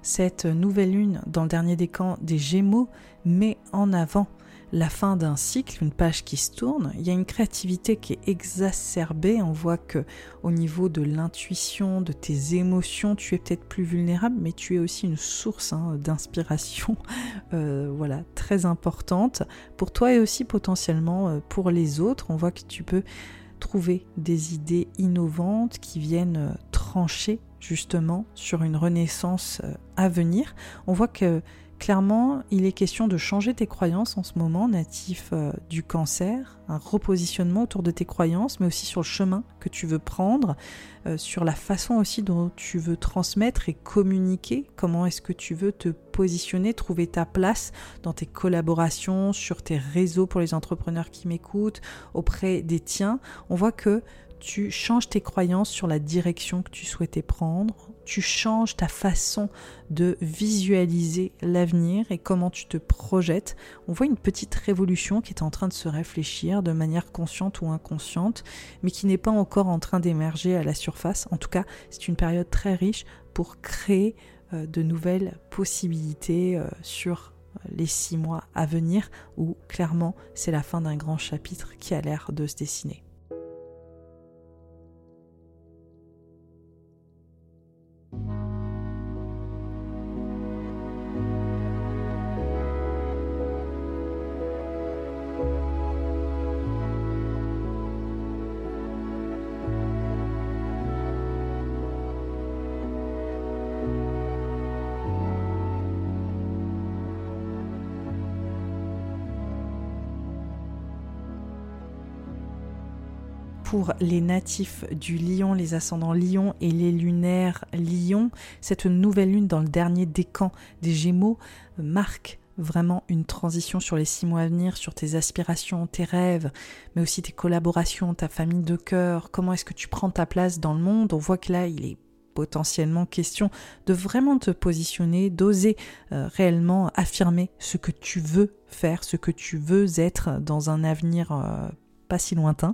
cette nouvelle lune dans le dernier décan des Gémeaux met en avant la fin d'un cycle, une page qui se tourne. Il y a une créativité qui est exacerbée. On voit que au niveau de l'intuition, de tes émotions, tu es peut-être plus vulnérable, mais tu es aussi une source hein, d'inspiration, euh, voilà, très importante pour toi et aussi potentiellement euh, pour les autres. On voit que tu peux trouver des idées innovantes qui viennent euh, trancher justement sur une renaissance euh, à venir. On voit que clairement, il est question de changer tes croyances en ce moment, natif euh, du cancer, un repositionnement autour de tes croyances, mais aussi sur le chemin que tu veux prendre, euh, sur la façon aussi dont tu veux transmettre et communiquer, comment est-ce que tu veux te positionner, trouver ta place dans tes collaborations, sur tes réseaux pour les entrepreneurs qui m'écoutent, auprès des tiens? On voit que tu changes tes croyances sur la direction que tu souhaitais prendre, tu changes ta façon de visualiser l'avenir et comment tu te projettes. On voit une petite révolution qui est en train de se réfléchir de manière consciente ou inconsciente, mais qui n'est pas encore en train d'émerger à la surface. En tout cas, c'est une période très riche pour créer euh, de nouvelles possibilités euh, sur les six mois à venir, où clairement c'est la fin d'un grand chapitre qui a l'air de se dessiner. Pour les natifs du lion, les ascendants lion et les lunaires lion, cette nouvelle lune dans le dernier décan des Gémeaux marque vraiment une transition sur les six mois à venir, sur tes aspirations, tes rêves, mais aussi tes collaborations, ta famille de cœur, comment est-ce que tu prends ta place dans le monde? On voit que là, il est potentiellement question de vraiment te positionner, d'oser euh, réellement affirmer ce que tu veux faire, ce que tu veux être dans un avenir euh, pas si lointain,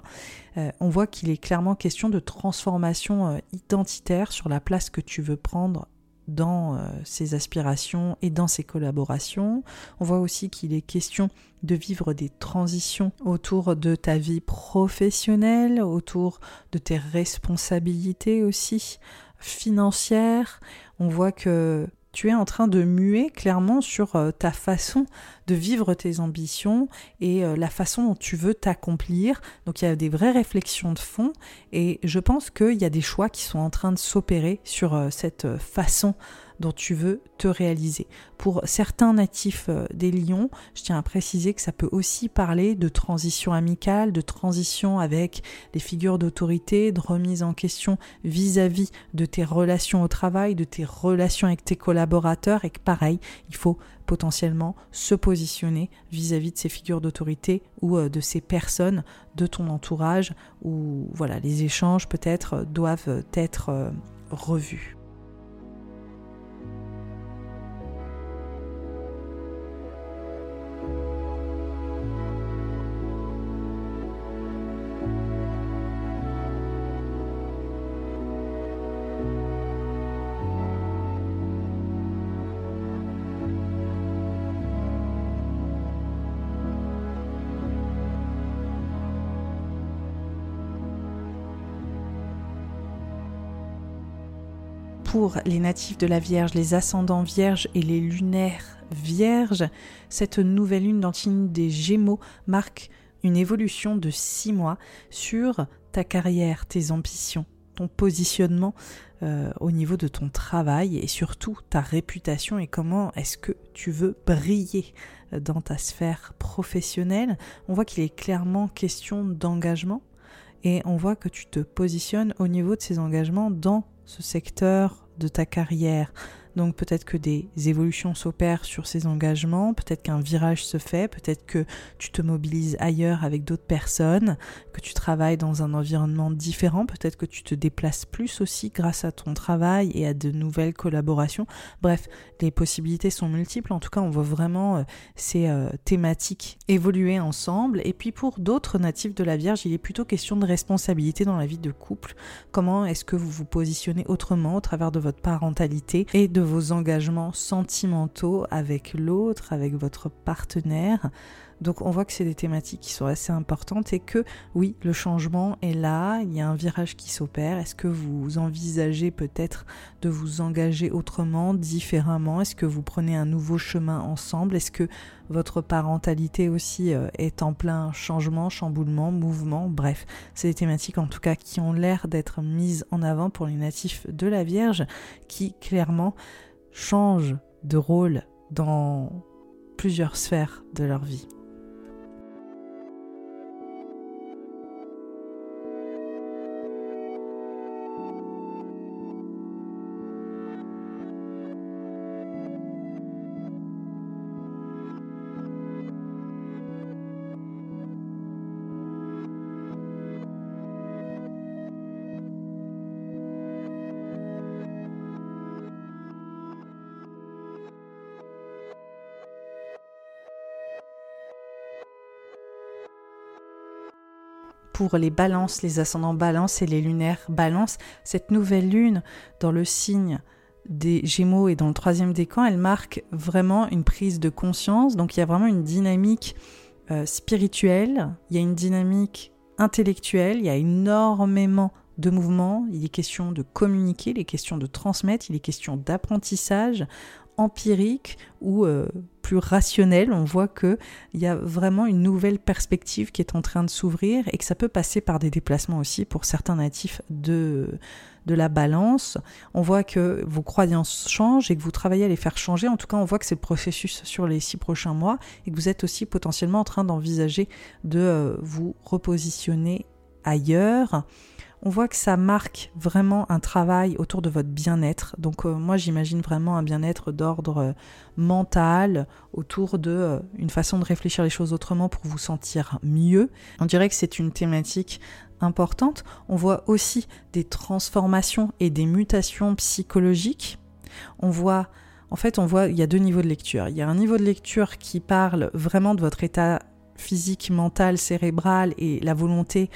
euh, on voit qu'il est clairement question de transformation euh, identitaire sur la place que tu veux prendre dans euh, ces aspirations et dans ces collaborations. On voit aussi qu'il est question de vivre des transitions autour de ta vie professionnelle, autour de tes responsabilités aussi financières. On voit que tu es en train de muer clairement sur euh, ta façon de vivre tes ambitions et euh, la façon dont tu veux t'accomplir. Donc il y a des vraies réflexions de fond et je pense qu'il y a des choix qui sont en train de s'opérer sur euh, cette façon dont tu veux te réaliser. Pour certains natifs euh, des lions, je tiens à préciser que ça peut aussi parler de transition amicale, de transition avec les figures d'autorité, de remise en question vis-à-vis de tes relations au travail, de tes relations avec tes collaborateurs et que pareil, il faut potentiellement se positionner vis-à-vis de ces figures d'autorité ou euh, de ces personnes de ton entourage où voilà, les échanges peut-être doivent être euh, revus. Les natifs de la Vierge, les ascendants vierges et les lunaires vierges, cette nouvelle lune dans des Gémeaux marque une évolution de six mois sur ta carrière, tes ambitions, ton positionnement euh, au niveau de ton travail et surtout ta réputation et comment est-ce que tu veux briller dans ta sphère professionnelle. On voit qu'il est clairement question d'engagement et on voit que tu te positionnes au niveau de ces engagements dans ce secteur de ta carrière. Donc peut-être que des évolutions s'opèrent sur ces engagements, peut-être qu'un virage se fait, peut-être que tu te mobilises ailleurs avec d'autres personnes, que tu travailles dans un environnement différent, peut-être que tu te déplaces plus aussi grâce à ton travail et à de nouvelles collaborations. Bref, les possibilités sont multiples. En tout cas, on voit vraiment euh, ces euh, thématiques évoluer ensemble. Et puis pour d'autres natifs de la Vierge, il est plutôt question de responsabilité dans la vie de couple. Comment est-ce que vous vous positionnez autrement au travers de votre parentalité et de vos engagements sentimentaux avec l'autre, avec votre partenaire. Donc on voit que c'est des thématiques qui sont assez importantes et que oui, le changement est là, il y a un virage qui s'opère. Est-ce que vous envisagez peut-être de vous engager autrement, différemment? Est-ce que vous prenez un nouveau chemin ensemble? Est-ce que votre parentalité aussi euh, est en plein changement, chamboulement, mouvement? Bref, c'est des thématiques en tout cas qui ont l'air d'être mises en avant pour les natifs de la Vierge qui clairement changent de rôle dans plusieurs sphères de leur vie. Pour les balances, les ascendants balance et les lunaires balance, cette nouvelle lune dans le signe des Gémeaux et dans le troisième décan, elle marque vraiment une prise de conscience. Donc il y a vraiment une dynamique euh, spirituelle, il y a une dynamique intellectuelle, il y a énormément de mouvements, il est question de communiquer, il est question de transmettre, il est question d'apprentissage empirique ou euh, plus rationnel, on voit qu'il y a vraiment une nouvelle perspective qui est en train de s'ouvrir et que ça peut passer par des déplacements aussi pour certains natifs de, de la balance. On voit que vos croyances changent et que vous travaillez à les faire changer. En tout cas, on voit que c'est le processus sur les six prochains mois et que vous êtes aussi potentiellement en train d'envisager de euh, vous repositionner ailleurs on voit que ça marque vraiment un travail autour de votre bien-être. Donc euh, moi j'imagine vraiment un bien-être d'ordre euh, mental autour de euh, une façon de réfléchir les choses autrement pour vous sentir mieux. On dirait que c'est une thématique importante. On voit aussi des transformations et des mutations psychologiques. On voit en fait, on voit il y a deux niveaux de lecture. Il y a un niveau de lecture qui parle vraiment de votre état physique, mental, cérébral et la volonté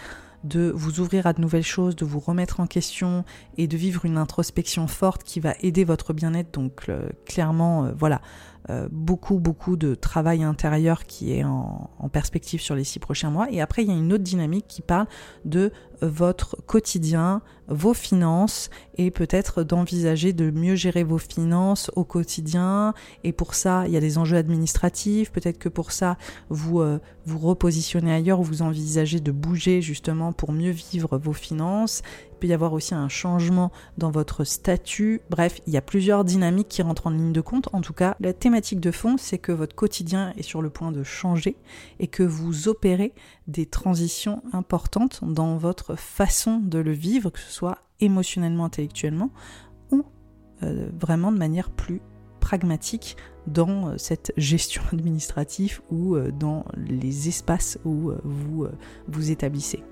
de vous ouvrir à de nouvelles choses, de vous remettre en question et de vivre une introspection forte qui va aider votre bien-être. Donc euh, clairement, euh, voilà, euh, beaucoup, beaucoup de travail intérieur qui est en, perspective sur les six prochains mois. Et après, il y a une autre dynamique qui parle de votre quotidien, vos finances, et peut-être d'envisager de mieux gérer vos finances au quotidien. Et pour ça, il y a des enjeux administratifs. Peut-être que pour ça, vous euh, vous repositionnez ailleurs ou vous envisagez de bouger justement pour mieux vivre vos finances peut y avoir aussi un changement dans votre statut. Bref, il y a plusieurs dynamiques qui rentrent en ligne de compte. En tout cas, la thématique de fond, c'est que votre quotidien est sur le point de changer et que vous opérez des transitions importantes dans votre façon de le vivre, que ce soit émotionnellement, intellectuellement ou euh, vraiment de manière plus pragmatique dans euh, cette gestion administrative ou euh, dans les espaces où vous vous établissez.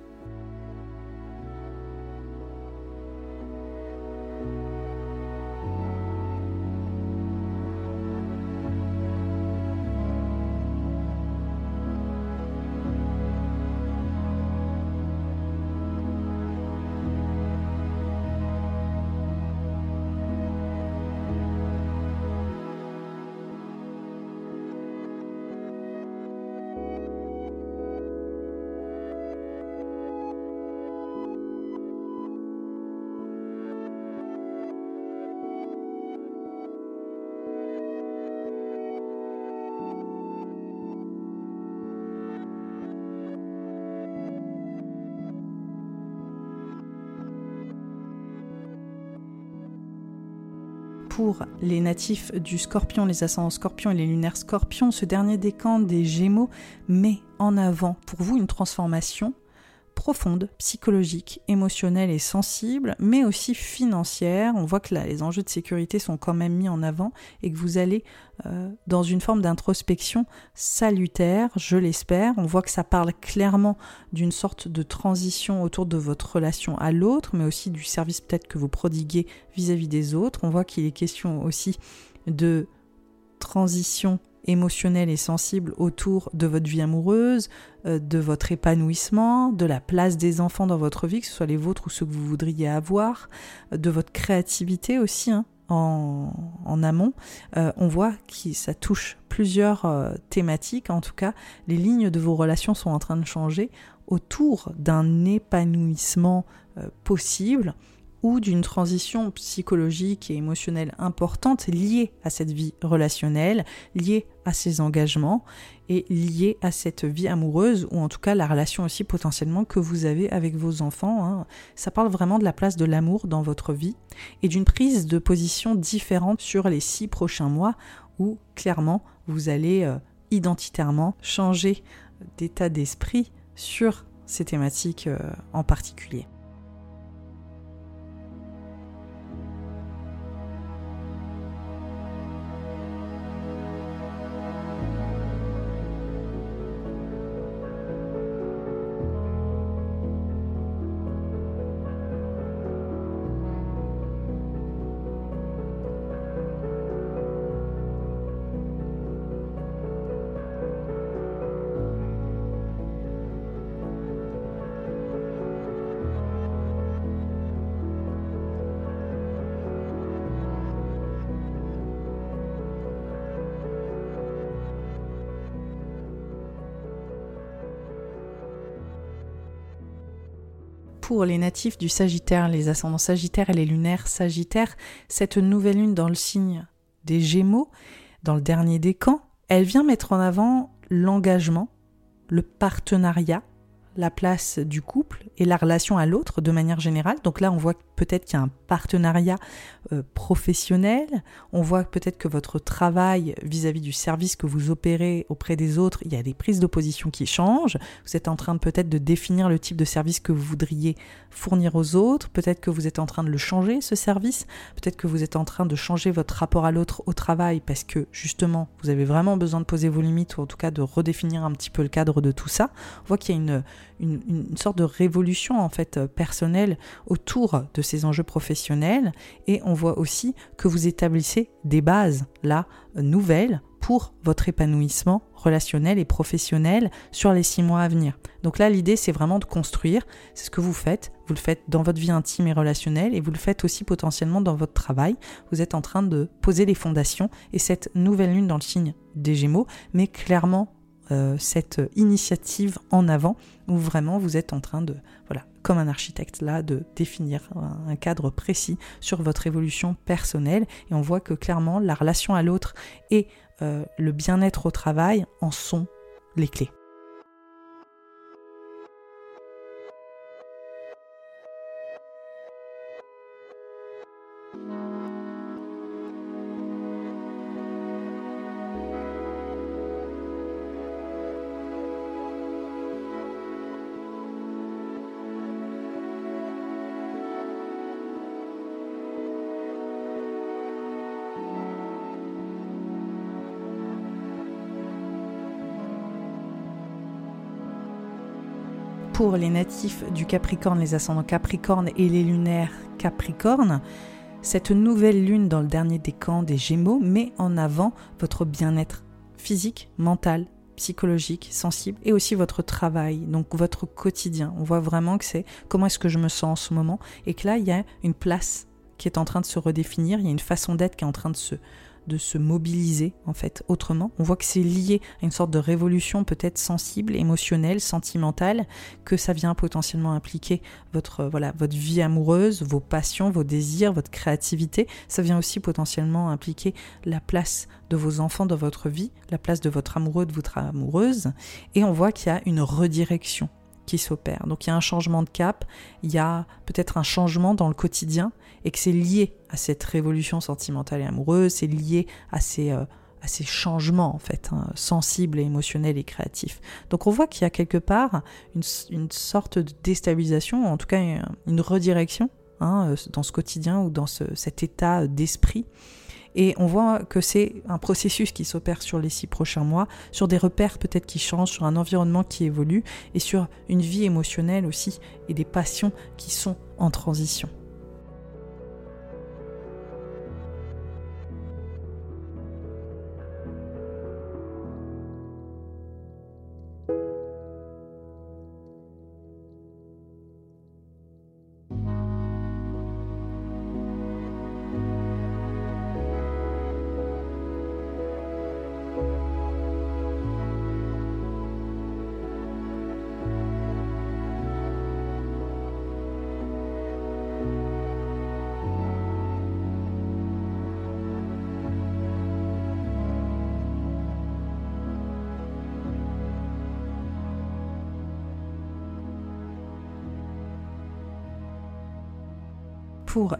Pour les natifs du scorpion, les ascendants scorpion et les lunaires scorpions, ce dernier décan des gémeaux met en avant pour vous une transformation profonde, psychologique, émotionnelle et sensible, mais aussi financière. On voit que là, les enjeux de sécurité sont quand même mis en avant et que vous allez euh, dans une forme d'introspection salutaire, je l'espère. On voit que ça parle clairement d'une sorte de transition autour de votre relation à l'autre, mais aussi du service peut-être que vous prodiguez vis-à-vis des autres. On voit qu'il est question aussi de transition émotionnelle et sensible autour de votre vie amoureuse, euh, de votre épanouissement, de la place des enfants dans votre vie, que ce soit les vôtres ou ceux que vous voudriez avoir, de votre créativité aussi hein, en, amont. Euh, on voit que ça touche plusieurs euh, thématiques. En tout cas, les lignes de vos relations sont en train de changer autour d'un épanouissement possible ou d'une transition psychologique et émotionnelle importante liée à cette vie relationnelle, liée à ces engagements et liée à cette vie amoureuse ou en tout cas la relation aussi potentiellement que vous avez avec vos enfants. Hein. Ça parle vraiment de la place de l'amour dans votre vie et d'une prise de position différente sur les six prochains mois où clairement vous allez euh, identitairement changer d'état d'esprit sur ces thématiques euh, en particulier. Pour les natifs du Sagittaire, les ascendants Sagittaires et les lunaires Sagittaires, cette nouvelle lune dans le signe des Gémeaux, dans le dernier décan, elle vient mettre en avant l'engagement, le partenariat, la place du couple et la relation à l'autre de manière générale. Donc là, on voit peut-être qu'il y a un partenariat euh, professionnel, on voit peut-être que votre travail vis-à-vis du service que vous opérez auprès des autres, il y a des prises d'opposition qui changent, vous êtes en train peut-être de définir le type de service que vous voudriez fournir aux autres, peut-être que vous êtes en train de le changer, ce service, peut-être que vous êtes en train de changer votre rapport à l'autre au travail parce que justement, vous avez vraiment besoin de poser vos limites ou en tout cas de redéfinir un petit peu le cadre de tout ça. On voit qu'il y a une, une, sorte de révolution en fait personnelle autour de ces enjeux professionnels et on voit aussi que vous établissez des bases là nouvelles pour votre épanouissement relationnel et professionnel sur les six mois à venir. Donc là, l'idée, c'est vraiment de construire. C'est ce que vous faites. Vous le faites dans votre vie intime et relationnelle et vous le faites aussi potentiellement dans votre travail. Vous êtes en train de poser les fondations et cette nouvelle lune dans le signe des Gémeaux met clairement euh, cette initiative en avant où vraiment vous êtes en train de, voilà, comme un architecte là, de définir un, cadre précis sur votre évolution personnelle. Et on voit que clairement la relation à l'autre et euh, le bien-être au travail en sont les clés. Pour les natifs du Capricorne, les ascendants Capricorne et les lunaires Capricorne, cette nouvelle lune dans le dernier décan des Gémeaux met en avant votre bien-être physique, mental, psychologique, sensible et aussi votre travail, donc votre quotidien. On voit vraiment que c'est comment est-ce que je me sens en ce moment et que là il y a une place qui est en train de se redéfinir, il y a une façon d'être qui est en train de se de se mobiliser en fait autrement. On voit que c'est lié à une sorte de révolution peut-être sensible, émotionnelle, sentimentale, que ça vient potentiellement impliquer votre voilà votre vie amoureuse, vos passions, vos désirs, votre créativité. Ça vient aussi potentiellement impliquer la place de vos enfants dans votre vie, la place de votre amoureux, de votre amoureuse. Et on voit qu'il y a une redirection qui s'opère. Donc il y a un changement de cap, il y a peut-être un changement dans le quotidien et que c'est lié à cette révolution sentimentale et amoureuse, c'est lié à ces, euh, à ces changements en fait, hein, sensibles et émotionnels et créatifs. Donc on voit qu'il y a quelque part une, une, sorte de déstabilisation, en tout cas une redirection hein, dans ce quotidien ou dans ce, cet état d'esprit et on voit que c'est un processus qui s'opère sur les six prochains mois, sur des repères peut-être qui changent, sur un environnement qui évolue et sur une vie émotionnelle aussi et des passions qui sont en transition.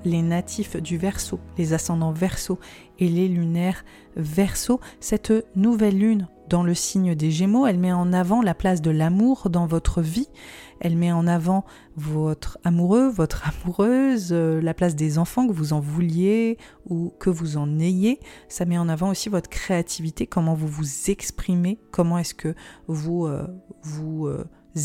Les natifs du Verseau, les ascendants Verseau et les lunaires Verseau, cette nouvelle lune dans le signe des Gémeaux, elle met en avant la place de l'amour dans votre vie, elle met en avant votre amoureux, votre amoureuse, euh, la place des enfants que vous en vouliez ou que vous en ayez, ça met en avant aussi votre créativité, comment vous vous exprimez, comment est-ce que vous euh, vous euh,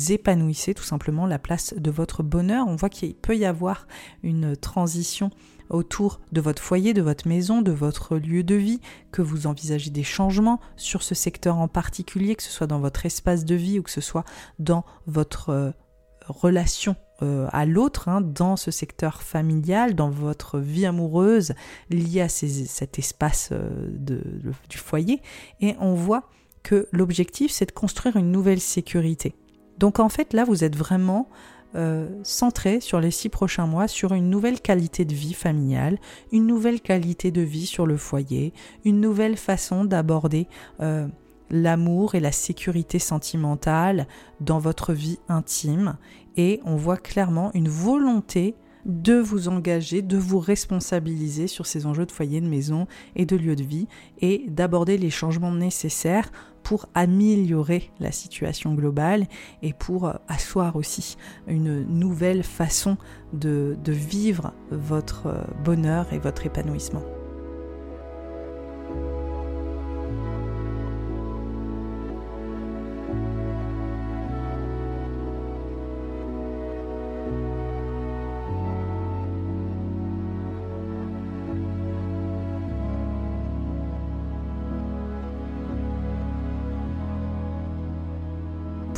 épanouissez tout simplement la place de votre bonheur. On voit qu'il peut y avoir une transition autour de votre foyer, de votre maison, de votre lieu de vie, que vous envisagez des changements sur ce secteur en particulier, que ce soit dans votre espace de vie ou que ce soit dans votre euh, relation euh, à l'autre, hein, dans ce secteur familial, dans votre vie amoureuse liée à cet espace euh, du foyer. Et on voit que l'objectif, c'est de construire une nouvelle sécurité. Donc en fait, là, vous êtes vraiment euh, centré sur les six prochains mois sur une nouvelle qualité de vie familiale, une nouvelle qualité de vie sur le foyer, une nouvelle façon d'aborder euh, l'amour et la sécurité sentimentale dans votre vie intime. Et on voit clairement une volonté de vous engager, de vous responsabiliser sur ces enjeux de foyer, de maison et de lieu de vie et d'aborder les changements nécessaires pour améliorer la situation globale et pour asseoir aussi une nouvelle façon de, vivre votre bonheur et votre épanouissement.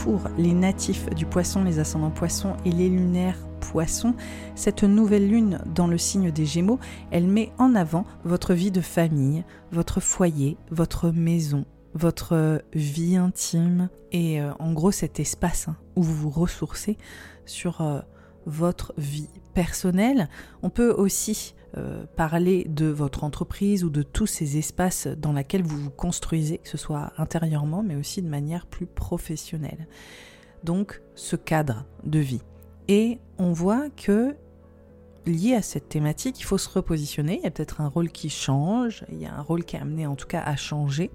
Pour les natifs du poisson, les ascendants poissons et les lunaires poissons, cette nouvelle lune dans le signe des Gémeaux, elle met en avant votre vie de famille, votre foyer, votre maison, votre vie intime et euh, en gros cet espace hein, où vous vous ressourcez sur euh, votre vie personnelle. On peut aussi euh, parler de votre entreprise ou de tous ces espaces dans lesquels vous vous construisez, que ce soit intérieurement mais aussi de manière plus professionnelle. Donc ce cadre de vie. Et on voit que lié à cette thématique, il faut se repositionner. Il y a peut-être un rôle qui change, il y a un rôle qui est amené en tout cas à changer.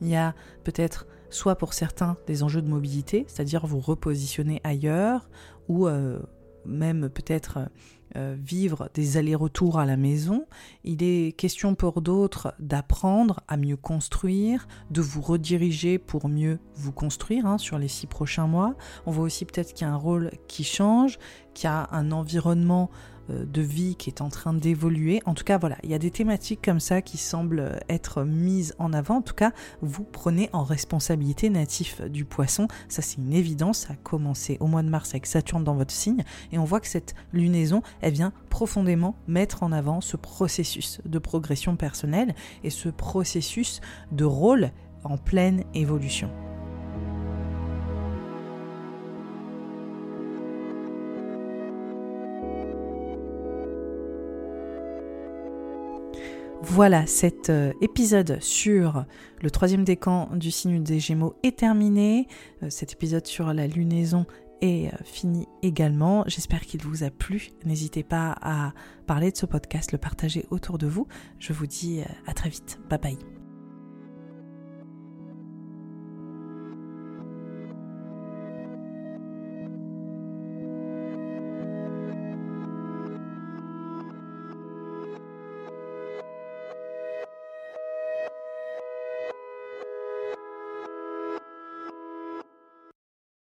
Il y a peut-être soit pour certains des enjeux de mobilité, c'est-à-dire vous repositionner ailleurs, ou euh, même peut-être euh, vivre des allers-retours à la maison, il est question pour d'autres d'apprendre à mieux construire, de vous rediriger pour mieux vous construire hein, sur les six prochains mois. On voit aussi peut-être qu'il y a un rôle qui change, qu'il y a un environnement de vie qui est en train d'évoluer. En tout cas, voilà, il y a des thématiques comme ça qui semblent être mises en avant. En tout cas, vous prenez en responsabilité natif du poisson. Ça, c'est une évidence. Ça a commencé au mois de mars avec Saturne dans votre signe. Et on voit que cette lunaison, elle vient profondément mettre en avant ce processus de progression personnelle et ce processus de rôle en pleine évolution. Voilà, cet euh, épisode sur le troisième décan du signe des Gémeaux est terminé. Euh, cet épisode sur la lunaison est euh, fini également. J'espère qu'il vous a plu. N'hésitez pas à parler de ce podcast, le partager autour de vous. Je vous dis à très vite. Bye bye.